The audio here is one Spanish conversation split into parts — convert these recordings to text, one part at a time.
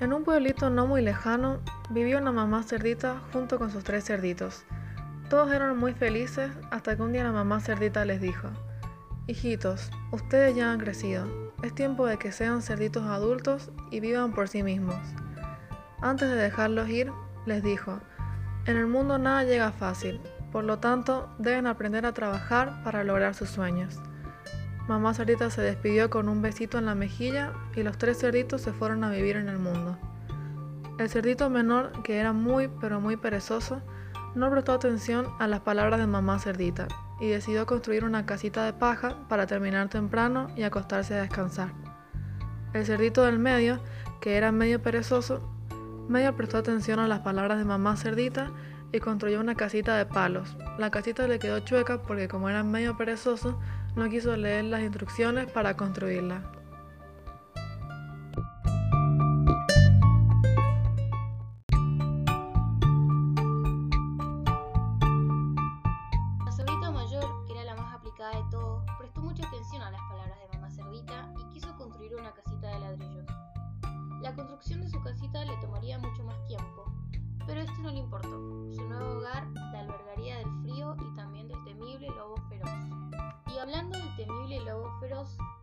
En un pueblito no muy lejano vivía una mamá cerdita junto con sus tres cerditos. Todos eran muy felices hasta que un día la mamá cerdita les dijo, Hijitos, ustedes ya han crecido, es tiempo de que sean cerditos adultos y vivan por sí mismos. Antes de dejarlos ir, les dijo, en el mundo nada llega fácil, por lo tanto deben aprender a trabajar para lograr sus sueños. Mamá cerdita se despidió con un besito en la mejilla y los tres cerditos se fueron a vivir en el mundo. El cerdito menor, que era muy pero muy perezoso, no prestó atención a las palabras de mamá cerdita y decidió construir una casita de paja para terminar temprano y acostarse a descansar. El cerdito del medio, que era medio perezoso, medio prestó atención a las palabras de mamá cerdita y construyó una casita de palos. La casita le quedó chueca porque como era medio perezoso, no quiso leer las instrucciones para construirla. La cerdita mayor, que era la más aplicada de todos, prestó mucha atención a las palabras de mamá cerdita y quiso construir una casita de ladrillos. La construcción de su casita le tomaría mucho más tiempo, pero esto no le importó.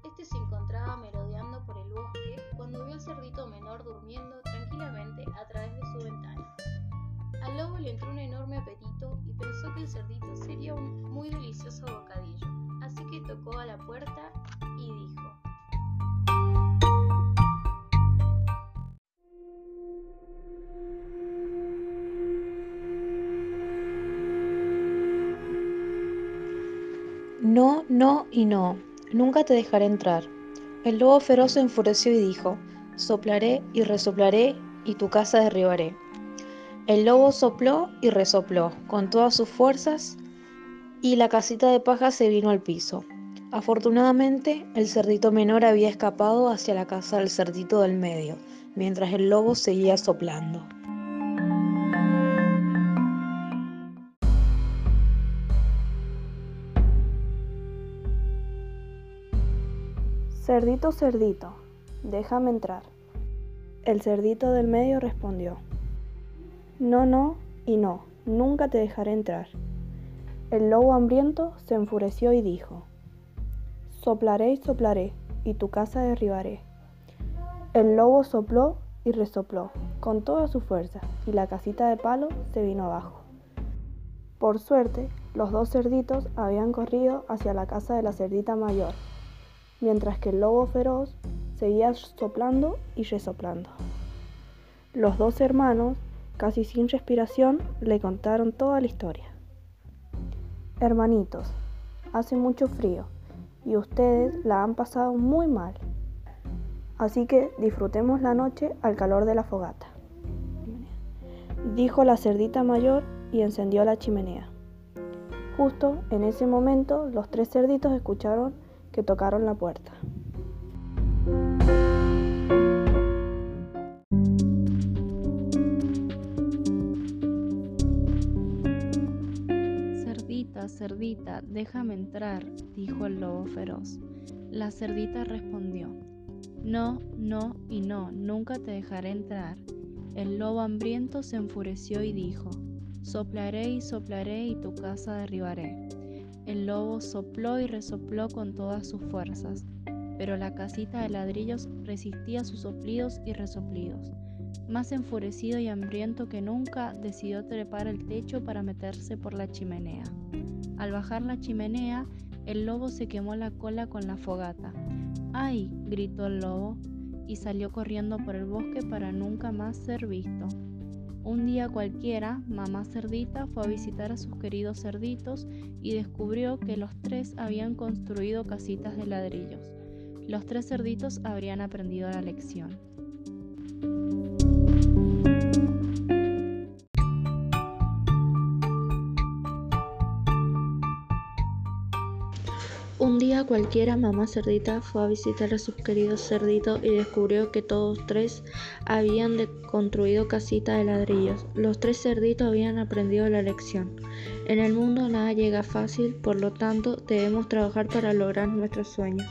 Este se encontraba merodeando por el bosque cuando vio al cerdito menor durmiendo tranquilamente a través de su ventana. Al lobo le entró un enorme apetito y pensó que el cerdito sería un muy delicioso bocadillo, así que tocó a la puerta y dijo, No, no y no, nunca te dejaré entrar. El lobo feroz se enfureció y dijo, soplaré y resoplaré y tu casa derribaré. El lobo sopló y resopló con todas sus fuerzas y la casita de paja se vino al piso. Afortunadamente, el cerdito menor había escapado hacia la casa del cerdito del medio, mientras el lobo seguía soplando. Cerdito, cerdito, déjame entrar. El cerdito del medio respondió, No, no y no, nunca te dejaré entrar. El lobo hambriento se enfureció y dijo, Soplaré y soplaré, y tu casa derribaré. El lobo sopló y resopló con toda su fuerza, y la casita de palo se vino abajo. Por suerte, los dos cerditos habían corrido hacia la casa de la cerdita mayor, mientras que el lobo feroz seguía soplando y resoplando. Los dos hermanos, casi sin respiración, le contaron toda la historia. Hermanitos, hace mucho frío y ustedes la han pasado muy mal. Así que disfrutemos la noche al calor de la fogata. Dijo la cerdita mayor y encendió la chimenea. Justo en ese momento los tres cerditos escucharon que tocaron la puerta. Cerdita, cerdita, déjame entrar, dijo el lobo feroz. La cerdita respondió, No, no y no, nunca te dejaré entrar. El lobo hambriento se enfureció y dijo, Soplaré y soplaré y tu casa derribaré. El lobo sopló y resopló con todas sus fuerzas, pero la casita de ladrillos resistía sus soplidos y resoplidos. Más enfurecido y hambriento que nunca, decidió trepar el techo para meterse por la chimenea. Al bajar la chimenea, el lobo se quemó la cola con la fogata. ¡Ay! gritó el lobo y salió corriendo por el bosque para nunca más ser visto. Un día cualquiera, mamá cerdita fue a visitar a sus queridos cerditos y descubrió que los tres habían construido casitas de ladrillos. Los tres cerditos habrían aprendido la lección. Cualquiera, mamá cerdita fue a visitar a sus queridos cerditos y descubrió que todos tres habían construido casita de ladrillos. Los tres cerditos habían aprendido la lección. En el mundo nada llega fácil, por lo tanto debemos trabajar para lograr nuestros sueños.